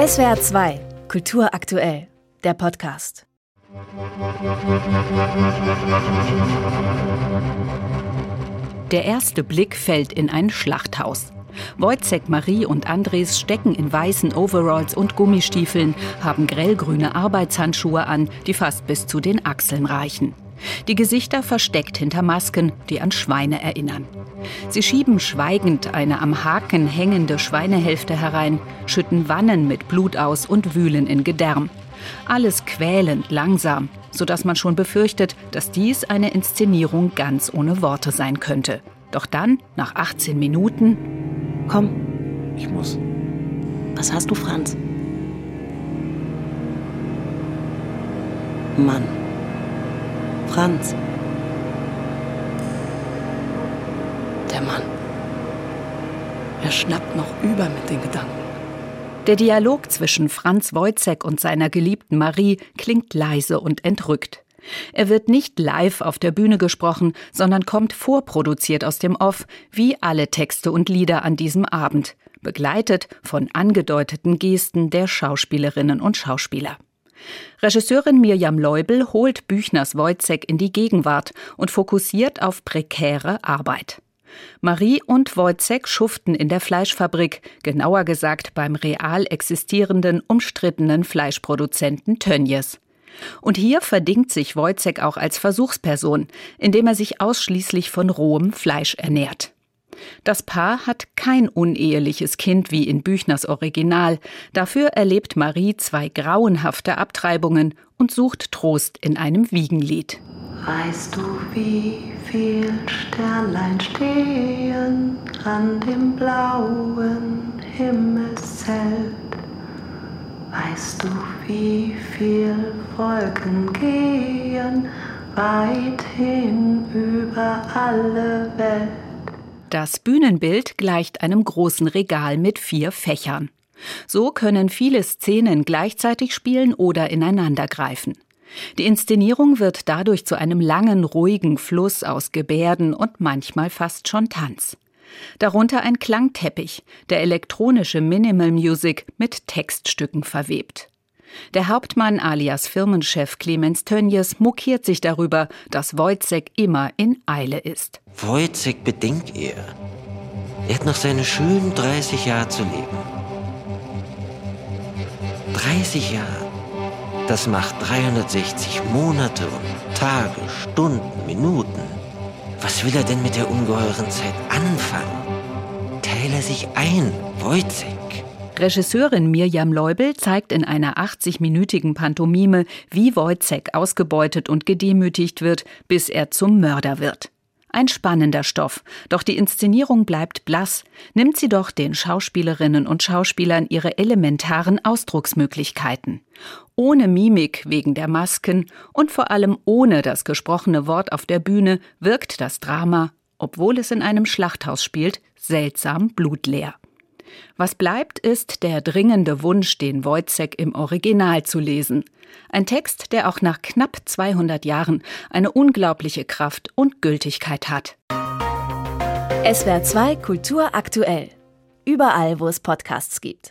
SWR 2, Kultur aktuell, der Podcast. Der erste Blick fällt in ein Schlachthaus. Wojciech, Marie und Andres stecken in weißen Overalls und Gummistiefeln, haben grellgrüne Arbeitshandschuhe an, die fast bis zu den Achseln reichen. Die Gesichter versteckt hinter Masken, die an Schweine erinnern. Sie schieben schweigend eine am Haken hängende Schweinehälfte herein, schütten Wannen mit Blut aus und wühlen in Gedärm. Alles quälend langsam, sodass man schon befürchtet, dass dies eine Inszenierung ganz ohne Worte sein könnte. Doch dann, nach 18 Minuten. Komm. Ich muss. Was hast du, Franz? Mann. Franz. Der Mann. Er schnappt noch über mit den Gedanken. Der Dialog zwischen Franz Wojcek und seiner geliebten Marie klingt leise und entrückt. Er wird nicht live auf der Bühne gesprochen, sondern kommt vorproduziert aus dem Off, wie alle Texte und Lieder an diesem Abend, begleitet von angedeuteten Gesten der Schauspielerinnen und Schauspieler. Regisseurin Mirjam Leubel holt Büchners Wojcek in die Gegenwart und fokussiert auf prekäre Arbeit. Marie und Wojcek schuften in der Fleischfabrik, genauer gesagt beim real existierenden, umstrittenen Fleischproduzenten Tönjes. Und hier verdingt sich Wojcek auch als Versuchsperson, indem er sich ausschließlich von rohem Fleisch ernährt. Das Paar hat kein uneheliches Kind wie in Büchners Original. Dafür erlebt Marie zwei grauenhafte Abtreibungen und sucht Trost in einem Wiegenlied. Weißt du, wie viel Sternlein stehen an dem blauen Himmelszelt? Weißt du, wie viel Wolken gehen weit hin über alle Welt? Das Bühnenbild gleicht einem großen Regal mit vier Fächern. So können viele Szenen gleichzeitig spielen oder ineinandergreifen. Die Inszenierung wird dadurch zu einem langen, ruhigen Fluss aus Gebärden und manchmal fast schon Tanz. Darunter ein Klangteppich, der elektronische Minimal Music mit Textstücken verwebt. Der Hauptmann alias Firmenchef Clemens Tönjes mokiert sich darüber, dass Wojcek immer in Eile ist. Wojcek bedenkt er. Er hat noch seine schönen 30 Jahre zu leben. 30 Jahre. Das macht 360 Monate und Tage, Stunden, Minuten. Was will er denn mit der ungeheuren Zeit anfangen? Teile sich ein, Wojcek. Regisseurin Mirjam Leubel zeigt in einer 80-minütigen Pantomime, wie Wojcek ausgebeutet und gedemütigt wird, bis er zum Mörder wird. Ein spannender Stoff, doch die Inszenierung bleibt blass, nimmt sie doch den Schauspielerinnen und Schauspielern ihre elementaren Ausdrucksmöglichkeiten. Ohne Mimik wegen der Masken und vor allem ohne das gesprochene Wort auf der Bühne wirkt das Drama, obwohl es in einem Schlachthaus spielt, seltsam blutleer. Was bleibt, ist der dringende Wunsch, den Wojcek im Original zu lesen. Ein Text, der auch nach knapp 200 Jahren eine unglaubliche Kraft und Gültigkeit hat. SWR 2 Kultur aktuell. Überall, wo es Podcasts gibt.